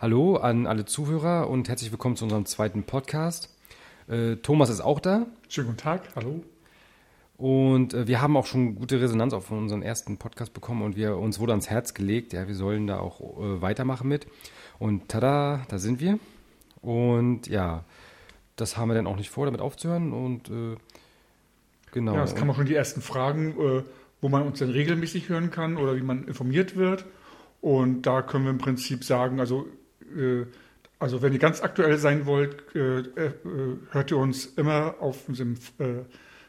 Hallo an alle Zuhörer und herzlich willkommen zu unserem zweiten Podcast. Äh, Thomas ist auch da. Schönen guten Tag, hallo. Und äh, wir haben auch schon gute Resonanz auf unseren ersten Podcast bekommen und wir uns wurde ans Herz gelegt, ja, wir sollen da auch äh, weitermachen mit. Und tada, da sind wir. Und ja, das haben wir dann auch nicht vor, damit aufzuhören. Und genau. Ja, es kamen auch schon die ersten Fragen, wo man uns denn regelmäßig hören kann oder wie man informiert wird. Und da können wir im Prinzip sagen, also, also wenn ihr ganz aktuell sein wollt, äh, äh, hört ihr uns immer auf äh,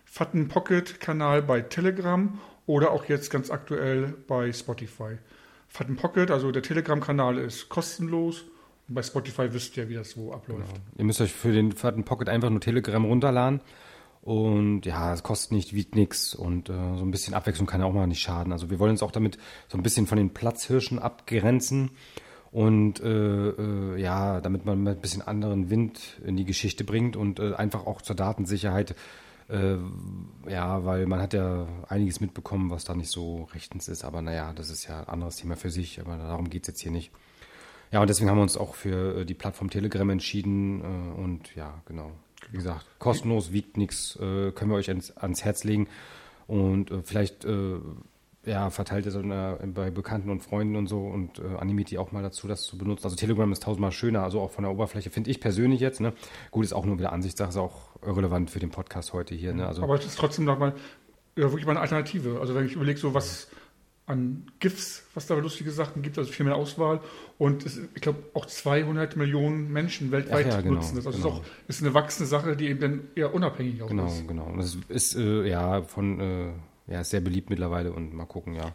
Fatten Pocket Kanal bei Telegram oder auch jetzt ganz aktuell bei Spotify. Fatten Pocket, also der Telegram-Kanal ist kostenlos und bei Spotify wisst ihr, wie das so abläuft. Genau. Ihr müsst euch für den Fatten Pocket einfach nur Telegram runterladen. Und ja, es kostet nicht, wiegt nichts und äh, so ein bisschen Abwechslung kann ja auch mal nicht schaden. Also wir wollen uns auch damit so ein bisschen von den Platzhirschen abgrenzen und äh, äh, ja, damit man ein bisschen anderen Wind in die Geschichte bringt und äh, einfach auch zur Datensicherheit, äh, ja, weil man hat ja einiges mitbekommen, was da nicht so rechtens ist, aber naja, das ist ja ein anderes Thema für sich, aber darum geht's jetzt hier nicht. Ja, und deswegen haben wir uns auch für äh, die Plattform Telegram entschieden äh, und ja, genau. Wie gesagt, kostenlos, wiegt nichts, können wir euch ans, ans Herz legen. Und vielleicht ja, verteilt es bei Bekannten und Freunden und so und äh, animiert die auch mal dazu, das zu benutzen. Also Telegram ist tausendmal schöner, also auch von der Oberfläche, finde ich persönlich jetzt. Ne? Gut, ist auch nur wieder Ansichtssache, ist auch relevant für den Podcast heute hier. Ne? Also, Aber es ist trotzdem nochmal ja, wirklich mal eine Alternative. Also wenn ich überlege, so was an GIFs, was da lustige Sachen gibt, also viel mehr Auswahl. Und es, ich glaube, auch 200 Millionen Menschen weltweit ja, genau, nutzen das. Also genau. es ist auch ist eine wachsende Sache, die eben dann eher unabhängig auch genau, ist. Genau, genau. Und das ist äh, ja von äh, ja, ist sehr beliebt mittlerweile und mal gucken, ja,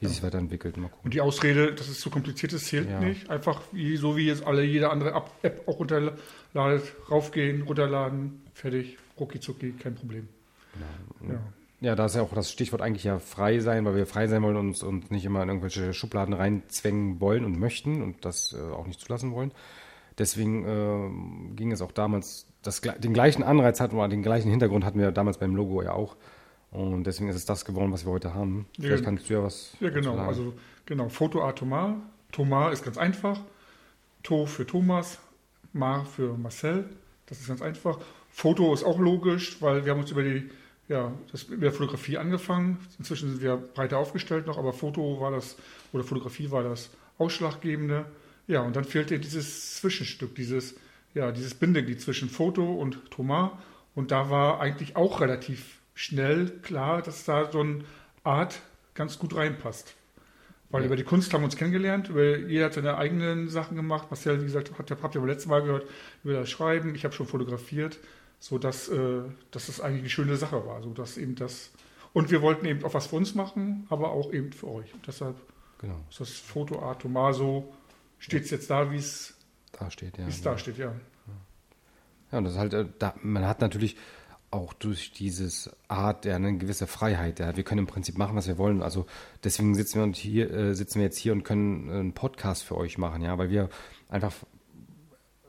wie ja. sich weiterentwickelt. Mal gucken. Und die Ausrede, dass es zu kompliziert ist, zählt Ja. nicht. Einfach wie, so wie jetzt alle jede andere App auch runterladet, raufgehen, runterladen, fertig, rucki zucki, kein Problem. Ja. Ja, da ist ja auch das Stichwort eigentlich ja frei sein, weil wir frei sein wollen und uns, uns nicht immer in irgendwelche Schubladen reinzwängen wollen und möchten und das äh, auch nicht zulassen wollen. Deswegen äh, ging es auch damals, das, den gleichen Anreiz hatten wir, den gleichen Hintergrund hatten wir damals beim Logo ja auch. Und deswegen ist es das geworden, was wir heute haben. Ja, Vielleicht kannst du ja was. Ja, genau. sagen. Also genau, Foto A Thomas. Thomas ist ganz einfach. To für Thomas, Mar für Marcel. Das ist ganz einfach. Foto ist auch logisch, weil wir haben uns über die ja, das mit der Fotografie angefangen. Inzwischen sind wir breiter aufgestellt noch, aber Foto war das, oder Fotografie war das Ausschlaggebende. Ja, und dann fehlte dieses Zwischenstück, dieses, ja, dieses Bindeglied zwischen Foto und Thomas. Und da war eigentlich auch relativ schnell klar, dass da so eine Art ganz gut reinpasst. Weil Ja. über die Kunst haben wir uns kennengelernt, über, jeder hat seine eigenen Sachen gemacht. Marcel, wie gesagt, hat, habt ihr beim letzten Mal gehört, über das Schreiben. Ich habe schon fotografiert, so dass, äh, dass das eigentlich eine schöne Sache war. So dass eben das und wir wollten eben auch was für uns machen, aber auch eben für euch. Und deshalb Genau, ist das Foto Art Tomaso, steht es jetzt da, wie es da steht ja. wie es genau. da steht, ja. Ja, und das ist halt, äh, da, man hat natürlich auch durch dieses Art ja eine gewisse Freiheit. Ja. Wir können im Prinzip machen, was wir wollen. Also deswegen sitzen wir, hier, äh, sitzen wir jetzt hier und können einen Podcast für euch machen, ja, weil wir einfach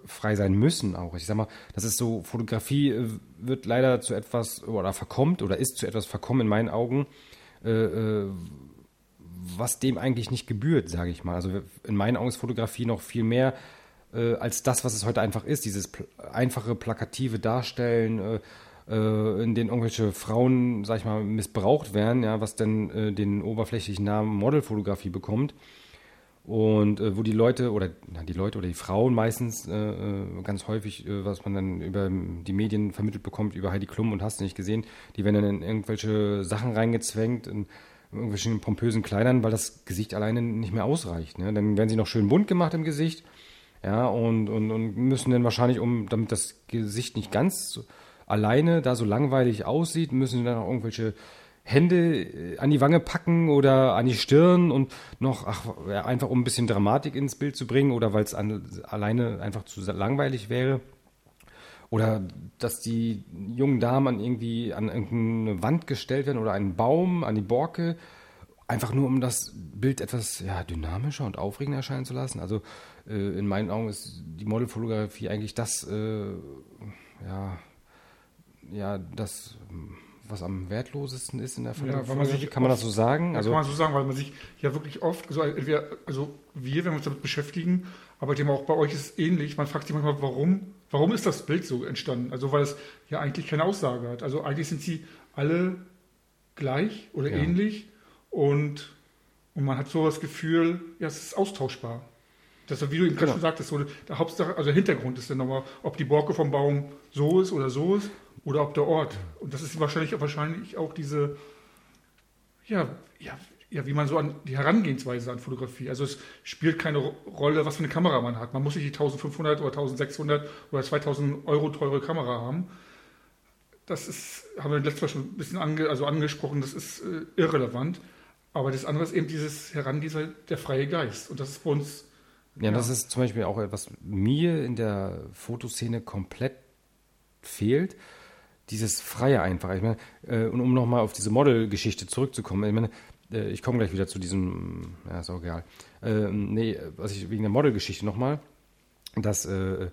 frei sein müssen auch. Ich sag mal, das ist so, Fotografie äh, wird leider zu etwas oder verkommt oder ist zu etwas verkommen in meinen Augen, äh, äh, was dem eigentlich nicht gebührt, sage ich mal. Also in meinen Augen ist Fotografie noch viel mehr äh, als das, was es heute einfach ist. Dieses pl einfache, plakative Darstellen, äh, in denen irgendwelche Frauen, sag ich mal, missbraucht werden, ja, was denn äh, den oberflächlichen Namen Modelfotografie bekommt. Und äh, wo die Leute oder na, die Leute oder die Frauen meistens äh, äh, ganz häufig, äh, was man dann über die Medien vermittelt bekommt, über Heidi Klum und hast du nicht gesehen, die werden dann in irgendwelche Sachen reingezwängt, in irgendwelchen pompösen Kleidern, weil das Gesicht alleine nicht mehr ausreicht. Ne? Dann werden sie noch schön bunt gemacht im Gesicht, ja, und, und, und müssen dann wahrscheinlich, um damit das Gesicht nicht ganz alleine da so langweilig aussieht, müssen sie dann auch irgendwelche Hände äh, an die Wange packen oder an die Stirn und noch, ach, einfach um ein bisschen Dramatik ins Bild zu bringen oder weil es alleine einfach zu langweilig wäre. Oder dass die jungen Damen an irgendwie an irgendeine Wand gestellt werden oder einen Baum, an die Borke, einfach nur um das Bild etwas ja, dynamischer und aufregender erscheinen zu lassen. Also äh, in meinen Augen ist die Modelfotografie eigentlich das, äh, ja, ja, das, was am wertlosesten ist in der ja, man sich Kann man das so sagen? Ja, also, kann man so sagen, weil man sich ja wirklich oft, also, entweder, also wir, wenn wir uns damit beschäftigen, aber dem auch bei euch ist es ähnlich, man fragt sich manchmal, warum, warum ist das Bild so entstanden? Also weil es ja eigentlich keine Aussage hat. Also eigentlich sind sie alle gleich oder ja. ähnlich und, und man hat so das Gefühl, ja, es ist austauschbar. Das wie du eben genau. schon sagtest, so der Hauptsache, also der Hintergrund ist dann nochmal, ob die Borke vom Baum so ist oder so ist oder ob der Ort. Und das ist wahrscheinlich, wahrscheinlich auch diese, ja, ja, ja, wie man so an die Herangehensweise an Fotografie. Also es spielt keine Rolle, was für eine Kamera man hat. Man muss nicht die 1500 oder 1600 oder 2000 Euro teure Kamera haben. Das ist, haben wir letztes Mal schon ein bisschen ange, also angesprochen, das ist äh, irrelevant. Aber das andere ist eben dieses Herangehen, der freie Geist. Und das ist bei uns ja, ja, das ist zum Beispiel auch etwas mir in der Fotoszene komplett fehlt. Dieses Freie einfach. Ich meine, äh, und um nochmal auf diese Model-Geschichte zurückzukommen, ich meine, äh, ich komme gleich wieder zu diesem, ja, ist auch egal. Äh, nee, was ich wegen der Model-Geschichte nochmal, dass, äh,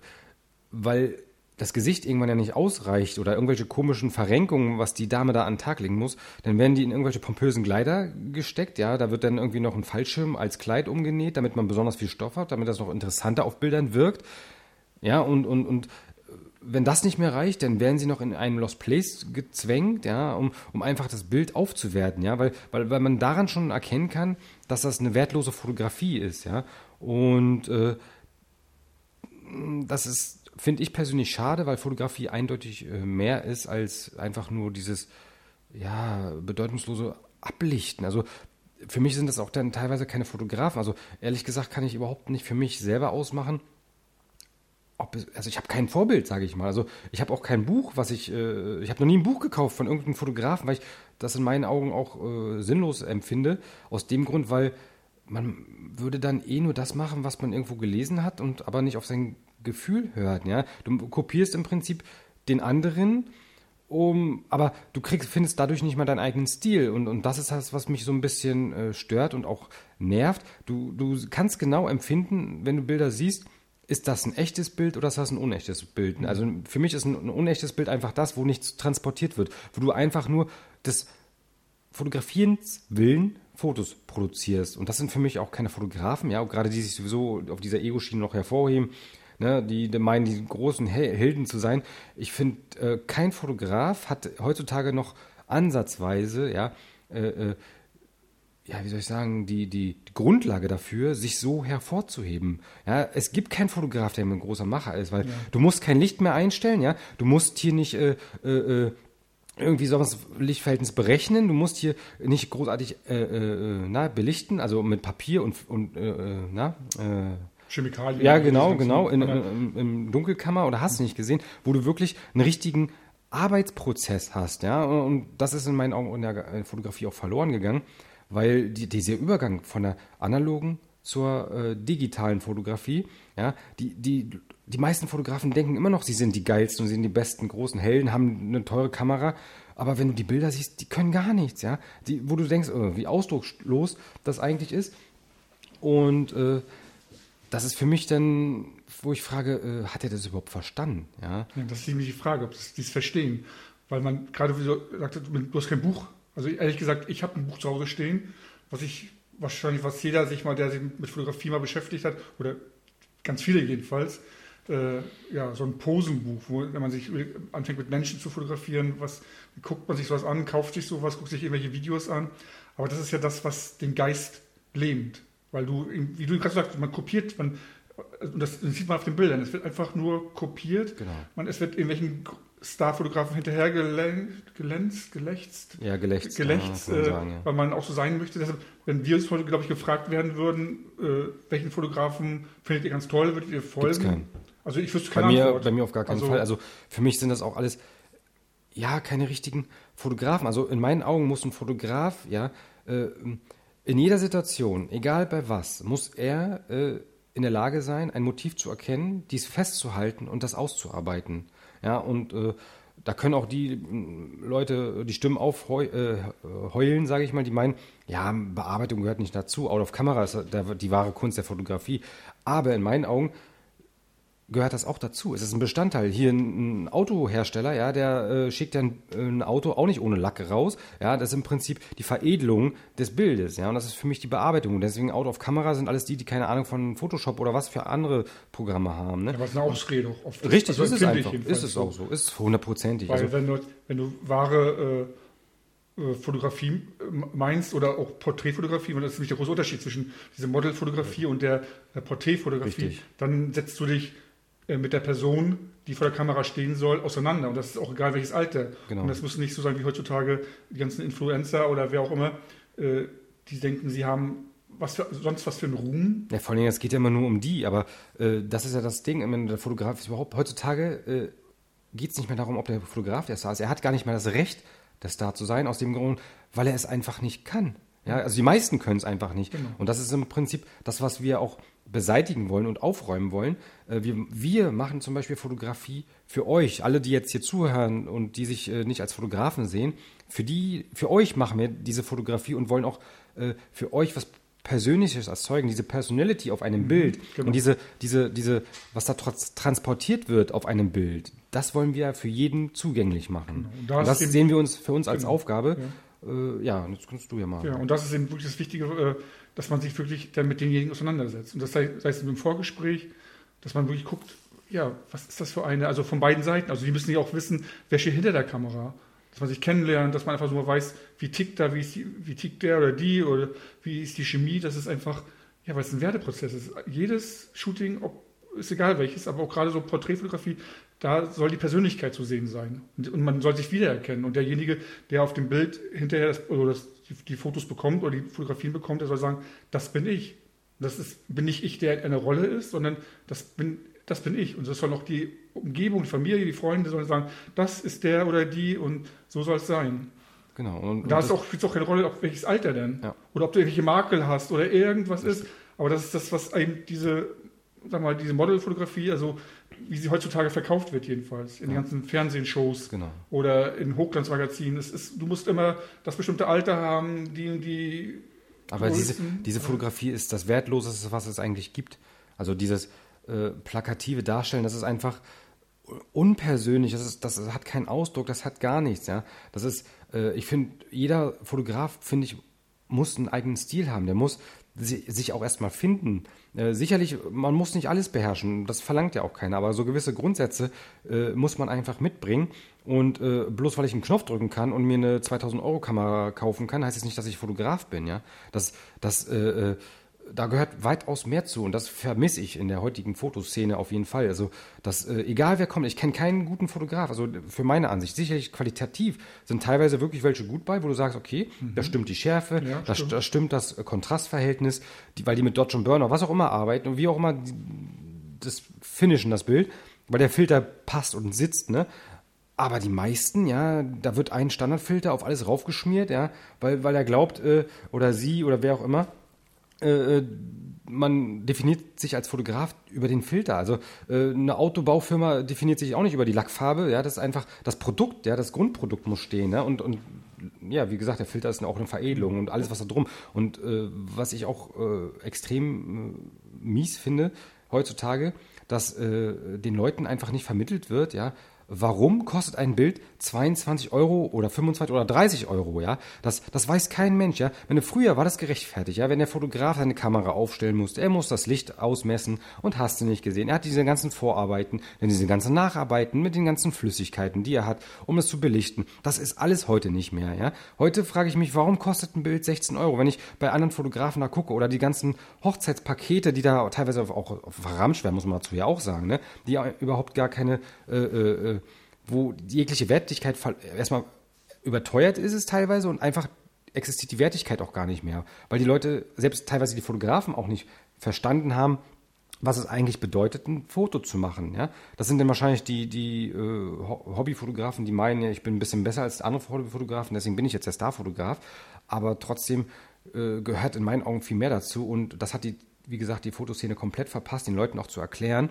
weil das Gesicht irgendwann ja nicht ausreicht oder irgendwelche komischen Verrenkungen, was die Dame da an den Tag legen muss, dann werden die in irgendwelche pompösen Kleider gesteckt, ja, da wird dann irgendwie noch ein Fallschirm als Kleid umgenäht, damit man besonders viel Stoff hat, damit das noch interessanter auf Bildern wirkt. Ja, und, und, und wenn das nicht mehr reicht, dann werden sie noch in einen Lost Place gezwängt, ja, um, um einfach das Bild aufzuwerten, ja, weil, weil, weil man daran schon erkennen kann, dass das eine wertlose Fotografie ist, ja. Und äh, das ist finde ich persönlich schade, weil Fotografie eindeutig äh, mehr ist als einfach nur dieses ja, bedeutungslose Ablichten. Also für mich sind das auch dann teilweise keine Fotografen. Also ehrlich gesagt kann ich überhaupt nicht für mich selber ausmachen. Ob also ich habe kein Vorbild, sage ich mal. Also ich habe auch kein Buch, was ich, äh, ich habe noch nie ein Buch gekauft von irgendeinem Fotografen, weil ich das in meinen Augen auch äh, sinnlos empfinde. Aus dem Grund, weil man würde dann eh nur das machen, was man irgendwo gelesen hat und aber nicht auf sein Gefühl hört. Ja? Du kopierst im Prinzip den anderen, um, aber du kriegst, findest dadurch nicht mal deinen eigenen Stil. Und, und das ist das, was mich so ein bisschen äh, stört und auch nervt. Du, du kannst genau empfinden, wenn du Bilder siehst, ist das ein echtes Bild oder ist das ein unechtes Bild? Mhm. Also für mich ist ein, ein unechtes Bild einfach das, wo nichts transportiert wird, wo du einfach nur des Fotografierens willen Fotos produzierst. Und das sind für mich auch keine Fotografen, ja, gerade die sich sowieso auf dieser Ego-Schiene noch hervorheben ne, die, die meinen, die großen Helden zu sein. Ich finde, äh, kein Fotograf hat heutzutage noch ansatzweise, ja, äh, äh, ja, wie soll ich sagen, die, die, die, Grundlage dafür, sich so hervorzuheben. Ja, es gibt keinen Fotograf, der ein großer Macher ist, weil ja. du musst kein Licht mehr einstellen, ja, du musst hier nicht äh, äh, äh irgendwie sowas Lichtverhältnis berechnen, du musst hier nicht großartig äh, äh, na, belichten, also mit Papier und, und na, Chemikalien. Ja, genau, genau, in, in, in, Dunkelkammer oder hast du nicht gesehen, wo du wirklich einen richtigen Arbeitsprozess hast, ja, und das ist in meinen Augen in der Fotografie auch verloren gegangen, weil die, dieser Übergang von der analogen zur äh, digitalen Fotografie, ja, die, die, die meisten Fotografen denken immer noch, sie sind die geilsten und sie sind die besten großen Helden, haben eine teure Kamera, aber wenn du die Bilder siehst, die können gar nichts, ja, die, wo du denkst, oh, wie ausdruckslos das eigentlich ist und äh, das ist für mich dann, wo ich frage, äh, hat er das überhaupt verstanden? Ja? ja das ist nämlich die Frage, ob sie es verstehen. Weil man gerade, wie du sagst, du hast kein Buch. Also ehrlich gesagt, ich habe ein Buch zu Hause stehen, was ich wahrscheinlich, was jeder sich mal, der sich mit Fotografie mal beschäftigt hat, oder ganz viele jedenfalls, äh, ja, so ein Posenbuch, wo wenn man sich anfängt mit Menschen zu fotografieren, was guckt man sich sowas an, kauft sich sowas, guckt sich irgendwelche Videos an. Aber das ist ja das, was den Geist lähmt. Weil du, wie du gerade sagst, man kopiert, man, und das, das, sieht man auf den Bildern, es wird einfach nur kopiert. Genau. Man, es wird irgendwelchen Starfotografen hinterher gelänzt, gelächzt. Ja, gelächzt. gelächzt ja, äh, sagen, ja. Weil man auch so sein möchte. Deshalb, wenn wir uns heute, glaube ich, gefragt werden würden, äh, welchen Fotografen findet ihr ganz toll, würdet ihr folgen? Also ich wüsste keine bei mir, Antwort. Bei mir auf gar keinen also, Fall. Also für mich sind das auch alles, ja, keine richtigen Fotografen. Also in meinen Augen muss ein Fotograf, ja, äh, in jeder Situation, egal bei was, muss er äh, in der Lage sein, ein Motiv zu erkennen, dies festzuhalten und das auszuarbeiten. Ja, und äh, da können auch die äh, Leute die Stimmen aufheulen, äh, sage ich mal, die meinen, ja, Bearbeitung gehört nicht dazu. Out of Camera ist der, die wahre Kunst der Fotografie. Aber in meinen Augen gehört das auch dazu. Es ist ein Bestandteil. Hier ein, ein Autohersteller, ja, der äh, schickt dann ein Auto auch nicht ohne Lack raus. Ja, das ist im Prinzip die Veredelung des Bildes, ja, und das ist für mich die Bearbeitung. Und deswegen Auto auf Kamera sind alles die, die keine Ahnung von Photoshop oder was für andere Programme haben. Ne? Ja, was eine Ausrede auch oft Richtig, also ist es einfach. Ist es auch so. Ist hundertprozentig. Weil also, wenn, du, wenn du wahre äh, äh Fotografie meinst oder auch Porträtfotografie, und das ist nämlich der große Unterschied zwischen dieser Modelfotografie und der äh, Porträtfotografie, Richtig. dann setzt du dich äh, mit der Person, die vor der Kamera stehen soll, auseinander. Und das ist auch egal welches Alter. Genau. Und das muss nicht so sein wie heutzutage die ganzen Influencer oder wer auch immer, äh, die denken, sie haben was für, sonst was für einen Ruhm. Ja, vor allem, es geht ja immer nur um die, aber äh, das ist ja das Ding, wenn der Fotograf ist überhaupt, heutzutage äh, geht es nicht mehr darum, ob der Fotograf der Star ist. Er hat gar nicht mehr das Recht, der Star zu sein, aus dem Grund, weil er es einfach nicht kann. Ja, also die meisten können es einfach nicht. Genau. Und das ist im Prinzip das, was wir auch beseitigen wollen und aufräumen wollen. Äh, wir, wir machen zum Beispiel Fotografie für euch, alle, die jetzt hier zuhören und die sich äh, nicht als Fotografen sehen. Für die, für euch machen wir diese Fotografie und wollen auch äh, für euch was Persönliches erzeugen, diese Personality auf einem mhm, Bild genau. und diese, diese, diese, was da trotz, transportiert wird auf einem Bild, das wollen wir für jeden zugänglich machen. Genau. Und das, und das sehen wir uns für uns als genau. Aufgabe. Ja. Äh, ja, jetzt kannst du ja mal. Ja, und das ist eben wirklich das Wichtige, äh, dass man sich wirklich dann mit denjenigen auseinandersetzt. Und das sei, sei es im Vorgespräch, dass man wirklich guckt, ja, was ist das für eine, also von beiden Seiten. Also die müssen ja auch wissen, wer steht hinter der Kamera. Dass man sich kennenlernt, dass man einfach so weiß, wie tickt da, wie, ist die, wie tickt der oder die oder wie ist die Chemie. Das ist einfach, ja, weil es ein Werteprozess ist. Jedes Shooting, ob, ist egal welches, aber auch gerade so Porträtfotografie, da soll die Persönlichkeit zu sehen sein. Und, und, man soll sich wiedererkennen. Und derjenige, der auf dem Bild hinterher das, oder das die, die, Fotos bekommt oder die Fotografien bekommt, der soll sagen, das bin ich. Das ist, bin nicht ich, der eine Rolle ist, sondern das bin, das bin ich. Und das soll auch die Umgebung, die Familie, die Freunde sollen sagen, das ist der oder die und so soll es sein. Genau. Und, und da spielt es auch keine Rolle, ob welches Alter denn. Ja. Oder ob du irgendwelche Makel hast oder irgendwas ist. Aber das ist das, was eben diese, sag mal, diese Modelfotografie, also wie sie heutzutage verkauft wird, jedenfalls. In ja. den ganzen Fernsehshows genau. oder in Hochglanzmagazinen. Es ist, du musst immer das bestimmte Alter haben, die die. Aber diese, diese Fotografie ist das Wertloseste, was es eigentlich gibt. Also dieses äh, plakative Darstellen, das ist einfach unpersönlich, das, ist, das hat keinen Ausdruck, das hat gar nichts. Ja? Das ist, äh, ich finde, jeder Fotograf, finde ich, muss einen eigenen Stil haben. Der muss sich auch erstmal finden. Äh, sicherlich, man muss nicht alles beherrschen, das verlangt ja auch keiner, aber so gewisse Grundsätze äh, muss man einfach mitbringen. Und äh, bloß weil ich einen Knopf drücken kann und mir eine 2000 Euro Kamera kaufen kann, heißt es das nicht, dass ich Fotograf bin. Ja, das, das äh, äh da gehört weitaus mehr zu und das vermisse ich in der heutigen Fotoszene auf jeden Fall. Also, dass, äh, egal wer kommt, ich kenne keinen guten Fotograf, also für meine Ansicht, sicherlich qualitativ sind teilweise wirklich welche gut bei, wo du sagst, okay, mhm. da stimmt die Schärfe, ja, da, stimmt. da stimmt das Kontrastverhältnis, die, weil die mit Dodge und Burner, was auch immer arbeiten und wie auch immer das finishen, das Bild, weil der Filter passt und sitzt, ne? Aber die meisten, ja, da wird ein Standardfilter auf alles raufgeschmiert, ja, weil, weil er glaubt, äh, oder sie oder wer auch immer, äh, äh, man definiert sich als Fotograf über den Filter. Also äh, eine Autobaufirma definiert sich auch nicht über die Lackfarbe. Ja, das ist einfach das Produkt, ja, das Grundprodukt muss stehen. Ne? Und, und ja, wie gesagt, der Filter ist auch eine Veredelung und alles, was da drum. Und äh, was ich auch äh, extrem äh, mies finde heutzutage, dass den Leuten einfach nicht vermittelt wird, ja, warum kostet ein Bild 22 Euro oder 25 oder 30 Euro, ja? Das, das weiß kein Mensch, ja? Wenn früher war das gerechtfertigt, ja? Wenn der Fotograf seine Kamera aufstellen musste, er muss das Licht ausmessen und hast du nicht gesehen. Er hat diese ganzen Vorarbeiten, denn diese ganzen Nacharbeiten mit den ganzen Flüssigkeiten, die er hat, um es zu belichten. Das ist alles heute nicht mehr, ja? Heute frage ich mich, warum kostet ein Bild 16 Euro? Wenn ich bei anderen Fotografen da gucke oder die ganzen Hochzeitspakete, die da teilweise auch verramscht werden, muss man dazu ja auch sagen, ne? Die überhaupt gar keine, äh, äh, wo jegliche Wertigkeit erstmal überteuert ist es teilweise und einfach existiert die Wertigkeit auch gar nicht mehr, weil die Leute, selbst teilweise die Fotografen auch nicht verstanden haben, was es eigentlich bedeutet, ein Foto zu machen. Ja? Das sind dann wahrscheinlich die, die äh, Hobbyfotografen, die meinen, ich bin ein bisschen besser als andere Hobbyfotografen, deswegen bin ich jetzt der Starfotograf. Aber trotzdem äh, gehört in meinen Augen viel mehr dazu. Und das hat die, wie gesagt, die Fotoszene komplett verpasst, den Leuten auch zu erklären,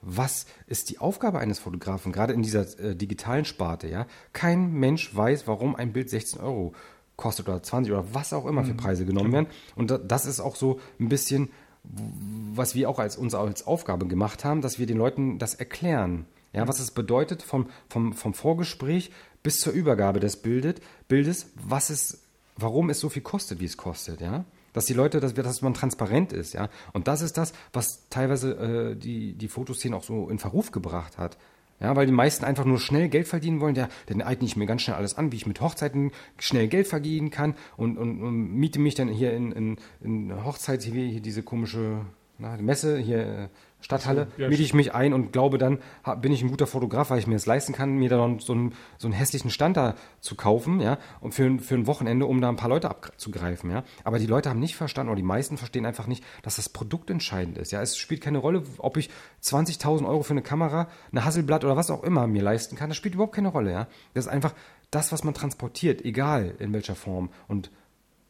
was ist die Aufgabe eines Fotografen, gerade in dieser äh, digitalen Sparte, ja? Kein Mensch weiß, warum ein Bild 16 Euro kostet oder 20 oder was auch immer für mhm. Preise genommen werden. Und das ist auch so ein bisschen, was wir auch als uns als Aufgabe gemacht haben, dass wir den Leuten das erklären. Ja, was es bedeutet vom, vom, vom Vorgespräch bis zur Übergabe des Bildet, Bildes, was es, warum es so viel kostet, wie es kostet, ja. Dass die Leute, dass, dass man transparent ist, ja. Und das ist das, was teilweise äh, die, die Fotoszene auch so in Verruf gebracht hat. Ja, weil die meisten einfach nur schnell Geld verdienen wollen. Ja, dann eigne ich mir ganz schnell alles an, wie ich mit Hochzeiten schnell Geld verdienen kann und, und, und miete mich dann hier in, in, in Hochzeit, hier, hier diese komische na, Messe, hier äh, Stadthalle, so, ja, miete ich mich ein und glaube dann, bin ich ein guter Fotograf, weil ich mir das leisten kann, mir dann so einen, so einen hässlichen Stand da zu kaufen, ja, und für, für ein Wochenende, um da ein paar Leute abzugreifen, ja. Aber die Leute haben nicht verstanden, oder die meisten verstehen einfach nicht, dass das Produkt entscheidend ist, ja. Es spielt keine Rolle, ob ich 20.000 Euro für eine Kamera, eine Hasselblatt oder was auch immer mir leisten kann, das spielt überhaupt keine Rolle, ja. Das ist einfach das, was man transportiert, egal in welcher Form. Und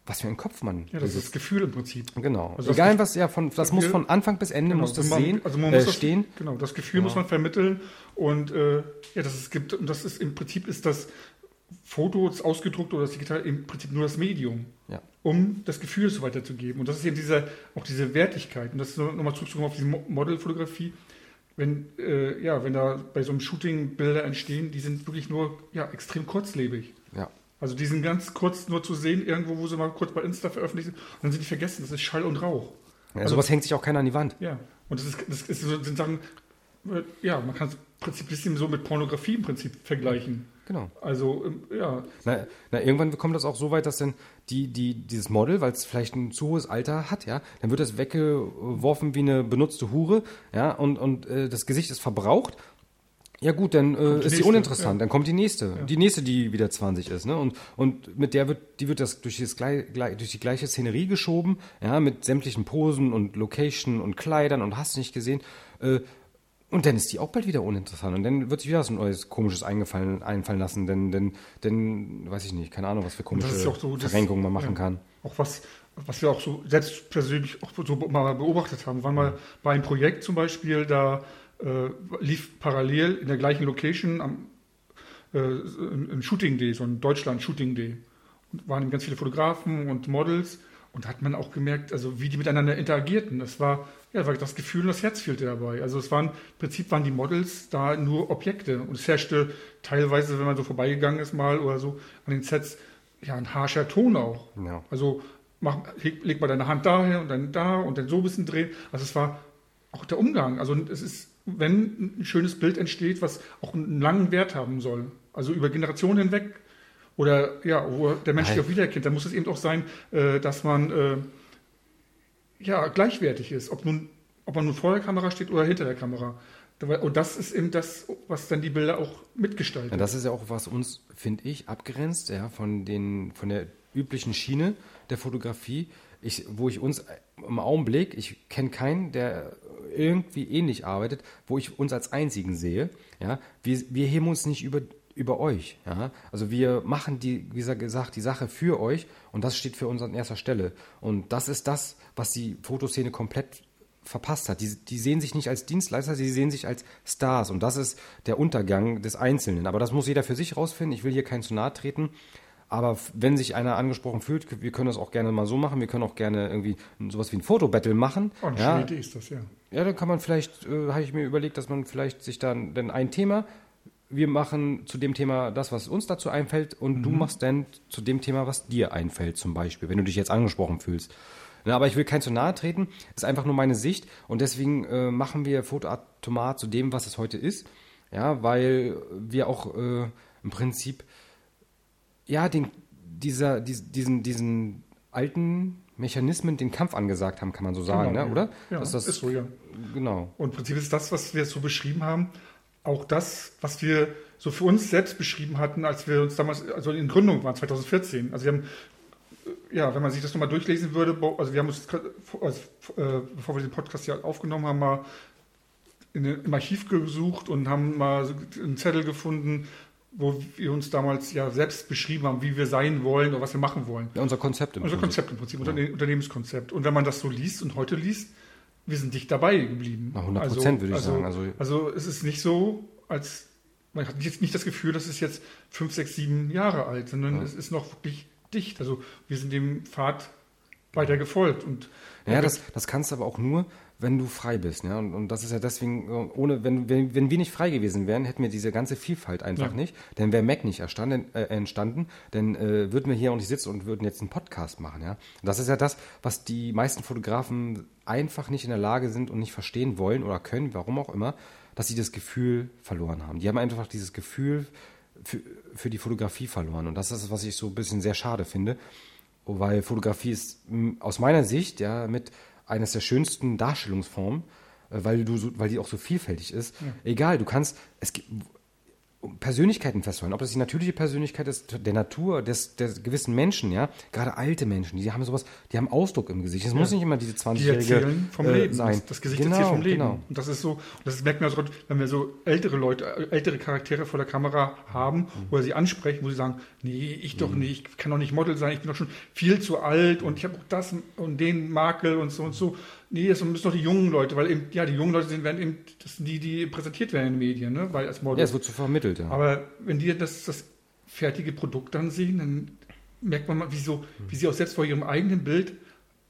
was für ein Kopf man. Ja, das ist das Gefühl im Prinzip. Genau. Also Egal was, ja, von, das muss von Anfang bis Ende genau, muss das man, sehen, also man äh, muss das, stehen. Genau, das Gefühl ja. muss man vermitteln und äh, ja, das es gibt und das ist im Prinzip ist das Foto, das ausgedruckt oder das digital im Prinzip nur das Medium, ja. um das Gefühl so weiterzugeben. Und das ist eben diese, auch diese Wertigkeit. Und das ist nochmal zurückzukommen auf diese Modelfotografie. Wenn, äh, ja, wenn da bei so einem Shooting Bilder entstehen, die sind wirklich nur ja, extrem kurzlebig. Ja. Also die sind ganz kurz nur zu sehen, irgendwo, wo sie mal kurz bei Insta veröffentlicht sind, und dann sind die vergessen. Das ist Schall und Rauch. Ja, also, sowas hängt sich auch keiner an die Wand. Ja, und das, ist, das ist, sind Sachen, ja, man kann es Prinzip bisschen so mit Pornografie im Prinzip vergleichen. Genau. Also, ähm, ja. Na, na, irgendwann kommt das auch so weit, dass dann die, die, dieses Model, weil es vielleicht ein zu hohes Alter hat, ja, dann wird das weggeworfen wie eine benutzte Hure, ja, und, und äh, das Gesicht ist verbraucht ja gut, dann äh, ist nächste, die uninteressant. Ja. Dann kommt die nächste, ja. die nächste, die wieder 20 ist, ne? Und und mit der wird, die wird das durch, das gleich, durch die gleiche Szenerie geschoben, ja, mit sämtlichen Posen und Location und Kleidern und hast nicht gesehen. Äh, und dann ist die auch bald wieder uninteressant. Und dann wird sich wieder was Neues Komisches eingefallen, einfallen lassen. Denn, denn, denn, weiß ich nicht, keine Ahnung, was für komische so, Verrenkungen man machen ja, kann. Auch was, was wir auch so selbst persönlich auch so mal beobachtet haben. Wir waren mal bei einem Projekt zum Beispiel, da äh, lief parallel in der gleichen Location am, äh, ein Shooting Day, so ein Deutschland Shooting Day. Und waren ganz viele Fotografen und Models und da hat man auch gemerkt, also wie die miteinander interagierten. Das war, ja, war das Gefühl und das Herz fehlte dabei. Also es waren, im Prinzip waren die Models da nur Objekte und es herrschte teilweise, wenn man so vorbeigegangen ist mal oder so, an den Sets, ja, ein harscher Ton auch. Ja. Also mach, leg, leg mal deine Hand dahin und dann da und dann so ein bisschen drehen. Also es war auch der Umgang. Also es ist wenn ein schönes Bild entsteht, was auch einen langen Wert haben soll. Also über Generationen hinweg. Oder ja, wo der Mensch sich auch wiedererkennt, dann muss es eben auch sein, äh, dass man äh, ja gleichwertig ist, ob nun, ob man nun vor der Kamera steht oder hinter der Kamera. Und das ist eben das, was dann die Bilder auch mitgestaltet. Ja, das ist ja auch, was uns, finde ich, abgrenzt, ja, von den, von der üblichen Schiene der Fotografie. Ich, wo ich uns im Augenblick, ich kenne keinen, der irgendwie ähnlich arbeitet, wo ich uns als einzigen sehe. Ja, wir, wir heben uns nicht über über euch. Ja? Also wir machen die, wie gesagt, die Sache für euch und das steht für uns an erster Stelle. Und das ist das, was die Fotoszene komplett verpasst hat. Die, die sehen sich nicht als Dienstleister, sie sehen sich als Stars und das ist der Untergang des Einzelnen. Aber das muss jeder für sich rausfinden. Ich will hier keinen zu nahe treten. Aber wenn sich einer angesprochen fühlt, wir können das auch gerne mal so machen. Wir können auch gerne irgendwie sowas wie ein Fotobattle machen. Oh, eine ja. Idee ist das, ja. Ja, dann kann man vielleicht, äh, habe ich mir überlegt, dass man vielleicht sich dann, dann ein Thema, wir machen zu dem Thema das, was uns dazu einfällt und mhm. du machst dann zu dem Thema, was dir einfällt zum Beispiel, wenn du dich jetzt angesprochen fühlst. Na, aber ich will kein zu nahe treten, ist einfach nur meine Sicht und deswegen äh, machen wir Fotoatomat zu dem, was es heute ist. Ja, weil wir auch äh, im Prinzip ja, den, dieser, diesen, diesen alten Mechanismen den Kampf angesagt haben, kann man so sagen, genau, ne? oder? Ja, das, ist so, ja. Genau. Und im Prinzip ist das, was wir so beschrieben haben, auch das, was wir so für uns selbst beschrieben hatten, als wir uns damals, also in Gründung waren, 2014. Also wir haben, ja, wenn man sich das nochmal durchlesen würde, also wir haben uns, also, äh, bevor wir den Podcast hier aufgenommen haben, mal in, im Archiv gesucht und haben mal einen Zettel gefunden, wo wir uns damals ja selbst beschrieben haben, wie wir sein wollen oder was wir machen wollen. Ja, unser Konzept im Unser Prinzip. Konzept im Prinzip, ja. Unternehmenskonzept. Und wenn man das so liest und heute liest, wir sind dicht dabei geblieben. 100 Prozent also, würde ich also, sagen. Also, also es ist nicht so, als man hat jetzt nicht das Gefühl, dass es jetzt fünf, sechs, sieben Jahre alt, sondern ja. es ist noch wirklich dicht. Also wir sind dem Pfad weiter gefolgt. Und ja, das, das kannst du aber auch nur, wenn du frei bist. Ja? Und, und das ist ja deswegen, äh, ohne, wenn, wenn, wenn wir nicht frei gewesen wären, hätten wir diese ganze Vielfalt einfach ja. nicht. Dann wäre Mac nicht erstanden, äh, entstanden, dann äh, würden wir hier auch nicht sitzen und würden jetzt einen Podcast machen. Ja? Und das ist ja das, was die meisten Fotografen einfach nicht in der Lage sind und nicht verstehen wollen oder können, warum auch immer, dass sie das Gefühl verloren haben. Die haben einfach dieses Gefühl für, für die Fotografie verloren. Und das ist das, was ich so ein bisschen sehr schade finde. Weil Fotografie ist aus meiner Sicht ja mit eines der schönsten Darstellungsformen, äh, weil, du so, weil die auch so vielfältig ist. Ja. Egal, du kannst, es gibt, Persönlichkeiten festhalten, ob das die natürliche Persönlichkeit ist, der Natur, des, der gewissen Menschen, ja, gerade alte Menschen, die haben sowas, die haben Ausdruck im Gesicht. Es ja. muss nicht immer diese 20-jährige die vom äh, Leben sein. Das, das Gesicht genau, erzählt vom Leben. Genau. Und das ist so, das merkt man, wenn wir so ältere Leute, ältere Charaktere vor der Kamera haben, mhm. wo wir sie ansprechen, wo sie sagen, nee, ich doch mhm. nicht, ich kann doch nicht Model sein, ich bin doch schon viel zu alt und ich habe auch das und den Makel und so und so. Nee, das müssen doch die jungen Leute, weil eben, ja, die jungen Leute sind, werden eben, das sind die, die präsentiert werden in den Medien, ne? Weil als Model. Ja, es wird so vermittelt, ja. Aber wenn die das, das fertige Produkt dann sehen, dann merkt man mal, wie, so, wie sie auch selbst vor ihrem eigenen Bild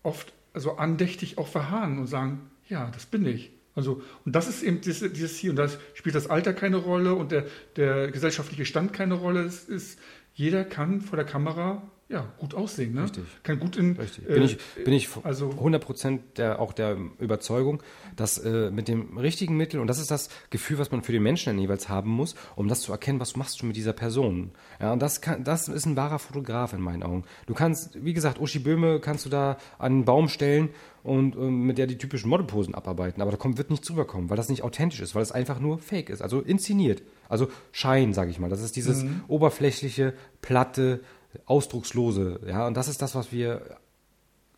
oft also andächtig auch verharren und sagen, ja, das bin ich. Also, und das ist eben dieses, dieses hier, und da spielt das Alter keine Rolle und der, der gesellschaftliche Stand keine Rolle. Es ist, jeder kann vor der Kamera ja, gut aussehen. Ne? Richtig. Kann gut in. Richtig. Bin, äh, ich, bin ich also 100% der, auch der Überzeugung, dass äh, mit dem richtigen Mittel, und das ist das Gefühl, was man für den Menschen dann jeweils haben muss, um das zu erkennen, was machst du mit dieser Person. Ja, und das, kann, das ist ein wahrer Fotograf in meinen Augen. Du kannst, wie gesagt, Uschi Böhme kannst du da an einen Baum stellen und äh, mit der die typischen Modelposen abarbeiten, aber da kommt, wird nichts rüberkommen, weil das nicht authentisch ist, weil es einfach nur fake ist, also inszeniert. Also Schein, sage ich mal. Das ist dieses mhm. oberflächliche, platte, Ausdruckslose. Ja, und das ist das, was wir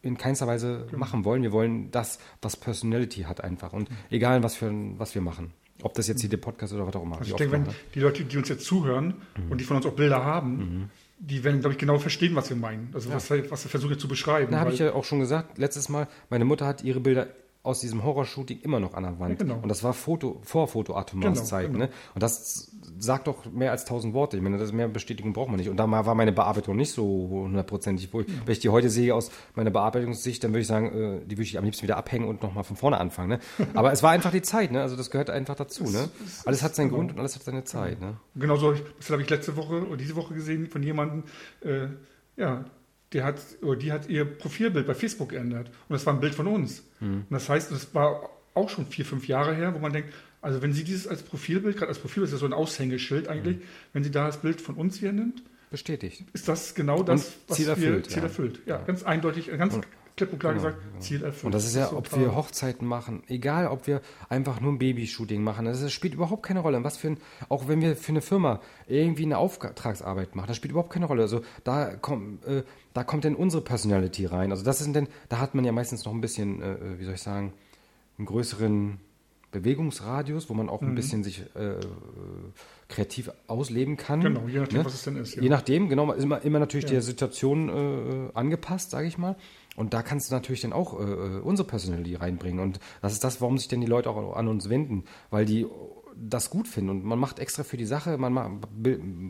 in keinster Weise genau. machen wollen. Wir wollen das, was Personality hat einfach. Und egal, was, für, was wir machen. Ob das jetzt hier der Podcast oder was auch immer. Also ich denke, wenn die Leute, die uns jetzt zuhören mhm. und die von uns auch Bilder haben, mhm. die werden, glaube ich, genau verstehen, was wir meinen. Also ja. was, was wir versuchen zu beschreiben. Da habe ich ja auch schon gesagt, letztes Mal, meine Mutter hat ihre Bilder aus diesem Horror-Shooting immer noch an der Wand. Ja, genau. Und das war Foto, vor Foto Atomars genau, Zeit. Genau. Ne? Und das sagt doch mehr als tausend Worte. Ich meine, das mehr Bestätigung braucht man nicht. Und da war meine Bearbeitung nicht so hundertprozentig. Ja. Wenn ich die heute sehe aus meiner Bearbeitungssicht, dann würde ich sagen, äh, die würde ich am liebsten wieder abhängen und nochmal von vorne anfangen. Ne? Aber es war einfach die Zeit. Ne? Also das gehört einfach dazu. Ne? Alles hat seinen genau. Grund und alles hat seine Zeit. Ne? Genau so, das habe ich letzte Woche oder diese Woche gesehen von jemandem, äh, ja, der hat, oder die hat ihr Profilbild bei Facebook geändert. Und das war ein Bild von uns. Mhm. Und das heißt, das war auch schon vier, fünf Jahre her, wo man denkt, also wenn sie dieses als Profilbild, gerade als Profilbild ist ja so ein Aushängeschild eigentlich, mhm. wenn sie da das Bild von uns hier nimmt, bestätigt. Ist das genau das, was Ziel erfüllt, wir Ziel erfüllt. Ja, ja, ganz eindeutig, ganz und, klipp und klar genau, gesagt. Ziel erfüllt. Und das ist ja, das ist so ob wir Hochzeiten machen, egal ob wir einfach nur ein Babyshooting machen, das spielt überhaupt keine Rolle. Was für ein, auch wenn wir für eine Firma irgendwie eine Auftragsarbeit machen, das spielt überhaupt keine Rolle. Also da kommt, äh, da kommt denn unsere Personality rein. Also das ist denn, da hat man ja meistens noch ein bisschen, äh, äh wie soll ich sagen, einen größeren Bewegungsradius, wo man auch mhm. ein bisschen sich äh, kreativ ausleben kann. Genau, je nachdem, ne? was es denn ist. Ja. Je nachdem, genau, ist immer, immer natürlich ja. der Situation äh, angepasst, sage ich mal. Und da kannst du natürlich dann auch äh, äh, unsere Personality reinbringen. Und das ist das, warum sich denn die Leute auch an uns wenden, weil die das gut finden. Und man macht extra für die Sache, man macht,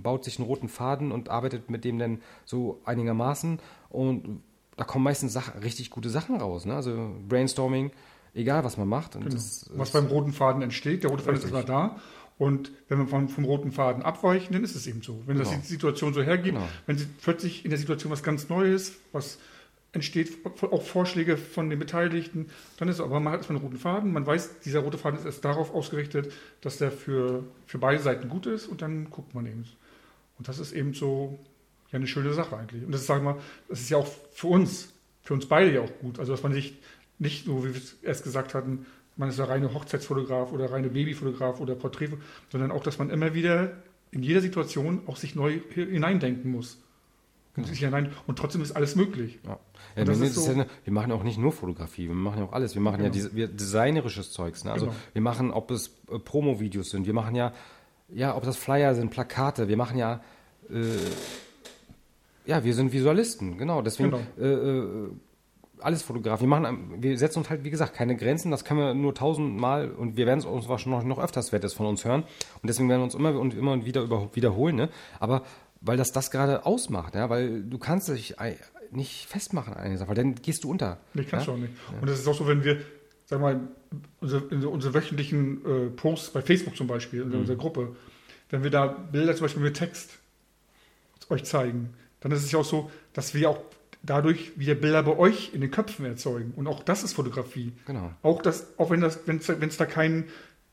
baut sich einen roten Faden und arbeitet mit dem dann so einigermaßen. Und da kommen meistens Sachen, richtig gute Sachen raus. Ne? Also Brainstorming, egal was man macht. Genau. Das, was beim roten Faden entsteht, der rote Faden richtig. ist immer da. Und wenn wir vom, vom, roten Faden abweichen, dann ist es eben so. Wenn genau. das die Situation so hergibt, genau. wenn sie plötzlich in der Situation was ganz Neues, was entsteht, auch Vorschläge von den Beteiligten, dann ist es aber, man hat erstmal einen roten Faden, man weiß, dieser rote Faden ist erst darauf ausgerichtet, dass der für, für beide Seiten gut ist und dann guckt man eben. Und das ist eben so ja eine schöne Sache eigentlich. Und das ist, sagen wir das ist ja auch für uns, für uns beide ja auch gut. Also dass man sich nicht so, wie wir es erst gesagt hatten, man ist der reine Hochzeitsfotograf oder reine Babyfotograf oder Porträt, sondern auch, dass man immer wieder in jeder Situation auch sich neu hineindenken muss. Und, sich hinein, und trotzdem ist alles möglich. Ja. Ja, wir, so ja, wir, machen auch nicht nur Fotografie, wir machen ja auch alles. Wir machen genau. ja diese, wir, designerisches Zeugs. Ne? Also genau. wir machen, ob es äh, Promo-Videos sind, wir machen ja, ja, ob das Flyer sind, Plakate, wir machen ja, äh, ja, wir sind Visualisten, genau. Deswegen genau. Äh, äh alles Fotograf. Wir machen, wir setzen uns halt, wie gesagt, keine Grenzen. Das können wir nur tausendmal und wir werden es uns wahrscheinlich noch, noch öfters Wertes von uns hören. Und deswegen werden wir uns immer und immer wieder über, wiederholen. Ne? Aber weil das das gerade ausmacht, ja, weil du kannst dich nicht festmachen an einer Sache, weil dann gehst du unter. Nee, kannst ja? du auch nicht. Und das ist auch so, wenn wir, sag mal, unsere, unsere wöchentlichen äh, Posts bei Facebook zum Beispiel, in Mhm. unserer Gruppe, wenn wir da Bilder zum Beispiel mit Text euch zeigen, dann ist es ja auch so, dass wir auch dadurch wieder Bilder bei euch in den Köpfen erzeugen. Und auch das ist Fotografie. Genau. Auch das, auch wenn das, wenn es da kein,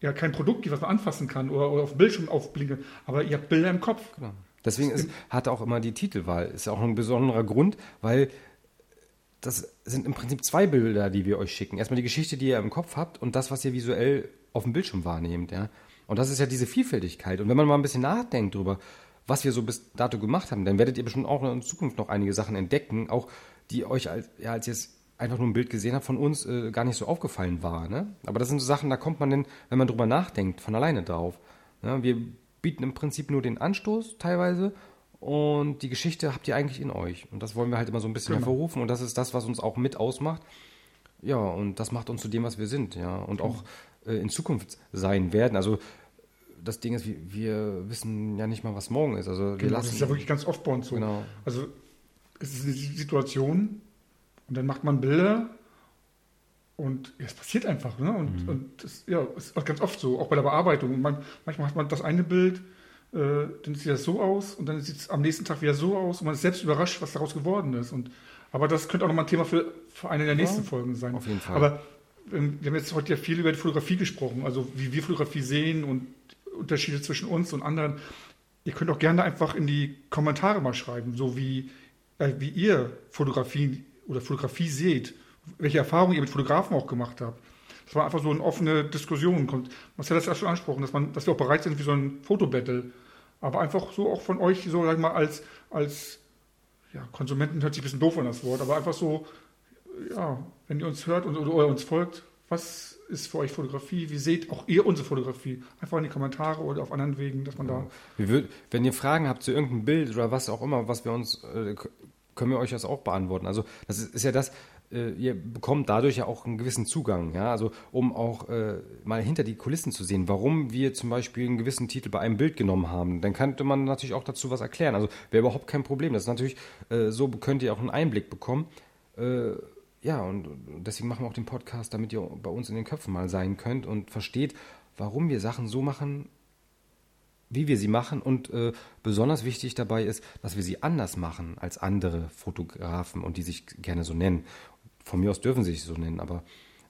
ja, kein Produkt gibt, was man anfassen kann oder, oder auf dem Bildschirm aufblinken, aber ihr habt Bilder im Kopf. Genau. Deswegen ist, hat auch immer die Titelwahl, ist ja auch ein besonderer Grund, weil das sind im Prinzip zwei Bilder, die wir euch schicken. Erstmal die Geschichte, die ihr im Kopf habt und das, was ihr visuell auf dem Bildschirm wahrnehmt, ja. Und das ist ja diese Vielfältigkeit. Und wenn man mal ein bisschen nachdenkt drüber, was wir so bis dato gemacht haben, dann werdet ihr bestimmt auch in Zukunft noch einige Sachen entdecken, auch die euch als, ja, als ihr jetzt einfach nur ein Bild gesehen habt, von uns äh, gar nicht so aufgefallen war. Ne? Aber das sind so Sachen, da kommt man denn, wenn man drüber nachdenkt, von alleine drauf. Ne? Wir bieten im Prinzip nur den Anstoß teilweise und die Geschichte habt ihr eigentlich in euch. Und das wollen wir halt immer so ein bisschen Genau. hervorrufen und das ist das, was uns auch mit ausmacht. Ja, und das macht uns zu dem, was wir sind, ja. Und auch äh, in Zukunft sein werden. Also das Ding ist, wir, wir wissen ja nicht mal, was morgen ist. Also wir Genau, lassen. das ist ja wirklich ganz oft bei uns so. Genau. Also es ist eine Situation und dann macht man Bilder und ja, es passiert einfach. Ne? Und, Mhm. und das ja, ist auch ganz oft so, auch bei der Bearbeitung. Und man, manchmal hat man das eine Bild, äh, dann sieht das so aus und dann sieht es am nächsten Tag wieder so aus und man ist selbst überrascht, was daraus geworden ist. Und, aber das könnte auch nochmal ein Thema für, für eine der nächsten Folgen sein. auf jeden Fall. Aber ähm, wir haben jetzt heute ja viel über die Fotografie gesprochen, also wie wir Fotografie sehen und Unterschiede zwischen uns und anderen. Ihr könnt auch gerne einfach in die Kommentare mal schreiben, so wie, äh, wie ihr Fotografie oder Fotografie seht, welche Erfahrungen ihr mit Fotografen auch gemacht habt. Das war einfach so eine offene Diskussion. Kommt. Marcel hat es ja schon angesprochen, dass, man, dass wir auch bereit sind für so ein Fotobattle. Aber einfach so auch von euch, so sag ich mal, als, als ja, Konsumenten hört sich ein bisschen doof an das Wort, aber einfach so, ja, wenn ihr uns hört und, oder, uns folgt, was ist für euch Fotografie? Wie seht auch ihr unsere Fotografie? Einfach in die Kommentare oder auf anderen Wegen, dass man da. Wir würd, wenn ihr Fragen habt zu irgendeinem Bild oder was auch immer, was wir uns, äh, können wir euch das auch beantworten. Also das ist, ist ja das, äh, ihr bekommt dadurch ja auch einen gewissen Zugang, ja, also um auch äh, mal hinter die Kulissen zu sehen, warum wir zum Beispiel einen gewissen Titel bei einem Bild genommen haben. Dann könnte man natürlich auch dazu was erklären. Also wäre überhaupt kein Problem. Das ist natürlich, äh, so könnt ihr auch einen Einblick bekommen. Äh, ja, und deswegen machen wir auch den Podcast, damit ihr bei uns in den Köpfen mal sein könnt und versteht, warum wir Sachen so machen, wie wir sie machen. Und äh, besonders wichtig dabei ist, dass wir sie anders machen als andere Fotografen und die sich gerne so nennen. Von mir aus dürfen sie sich so nennen, aber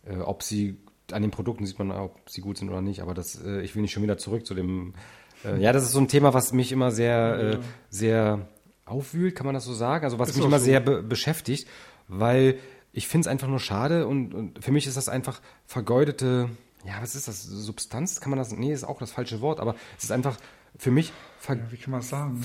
äh, ob sie an den Produkten sieht man, ob sie gut sind oder nicht. Aber das, äh, ich will nicht schon wieder zurück zu dem. Äh, ja, das ist so ein Thema, was mich immer sehr, äh, sehr aufwühlt, kann man das so sagen? Also was Ist mich immer so. sehr be beschäftigt, weil ich finde es einfach nur schade und, und für mich ist das einfach vergeudete, ja, was ist das? Substanz? Kann man das? Nee, ist auch das falsche Wort, aber es ist einfach für mich Ja, wie kann man das sagen?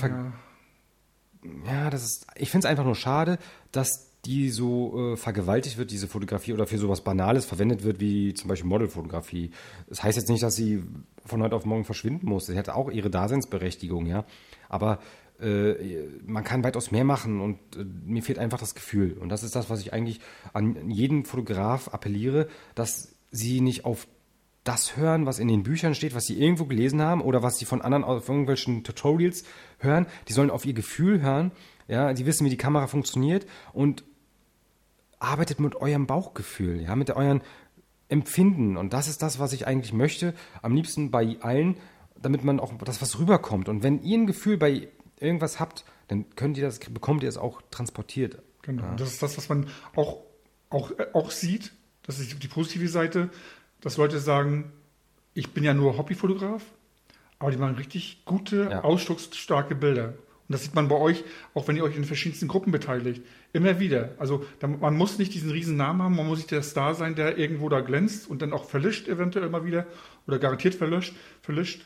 Ja. ja, das ist, ich finde es einfach nur schade, dass die so äh, vergewaltigt wird, diese Fotografie, oder für sowas Banales verwendet wird, wie zum Beispiel Modelfotografie. Das heißt jetzt nicht, dass sie von heute auf morgen verschwinden muss. Sie hat auch ihre Daseinsberechtigung, ja. Aber äh, man kann weitaus mehr machen und äh, mir fehlt einfach das Gefühl. Und das ist das, was ich eigentlich an jeden Fotograf appelliere, dass sie nicht auf das hören, was in den Büchern steht, was sie irgendwo gelesen haben oder was sie von anderen auf irgendwelchen Tutorials hören. Die sollen auf ihr Gefühl hören. Ja, die wissen, wie die Kamera funktioniert und arbeitet mit eurem Bauchgefühl, ja, mit euren Empfinden. Und das ist das, was ich eigentlich möchte. Am liebsten bei allen, damit man auch das, was rüberkommt. Und wenn ihr ein Gefühl bei irgendwas habt, dann könnt ihr das, bekommt ihr es auch transportiert. Genau. Und Das ist das, was man auch, auch, auch sieht. Das ist die positive Seite, dass Leute sagen, ich bin ja nur Hobbyfotograf, aber die machen richtig gute, Ja. ausdrucksstarke Bilder. Und das sieht man bei euch, auch wenn ihr euch in verschiedensten Gruppen beteiligt. Immer wieder. Also man muss nicht diesen riesen Namen haben, man muss nicht der Star sein, der irgendwo da glänzt und dann auch verlischt eventuell immer wieder oder garantiert verlöscht, verlischt.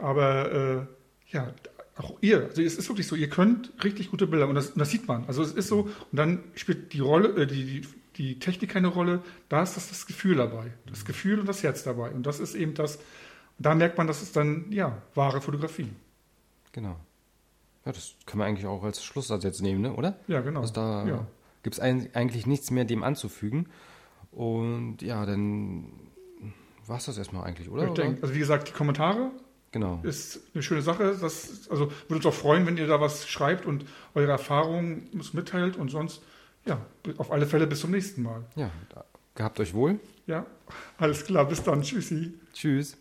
Aber äh, ja, auch ihr, also es ist wirklich so, ihr könnt richtig gute Bilder und das, und das sieht man. Also es ist so, und dann spielt die Rolle, äh, die, die, die Technik keine Rolle, da ist das, das Gefühl dabei. Das Gefühl und das Herz dabei. Und das ist eben das, da merkt man, das ist dann, ja, wahre Fotografie. Genau. Ja, das können wir eigentlich auch als Schlusssatz jetzt nehmen, ne? oder? Ja, genau. Also da Ja. gibt es eigentlich nichts mehr dem anzufügen. Und ja, dann war es das erstmal eigentlich, oder? Ich denke, also wie gesagt, die Kommentare Genau. ist eine schöne Sache. Das, also würde uns auch freuen, wenn ihr da was schreibt und eure Erfahrungen uns mitteilt und sonst, ja, auf alle Fälle bis zum nächsten Mal. Ja, gehabt euch wohl. Ja, alles klar, bis dann. Tschüssi. Tschüss.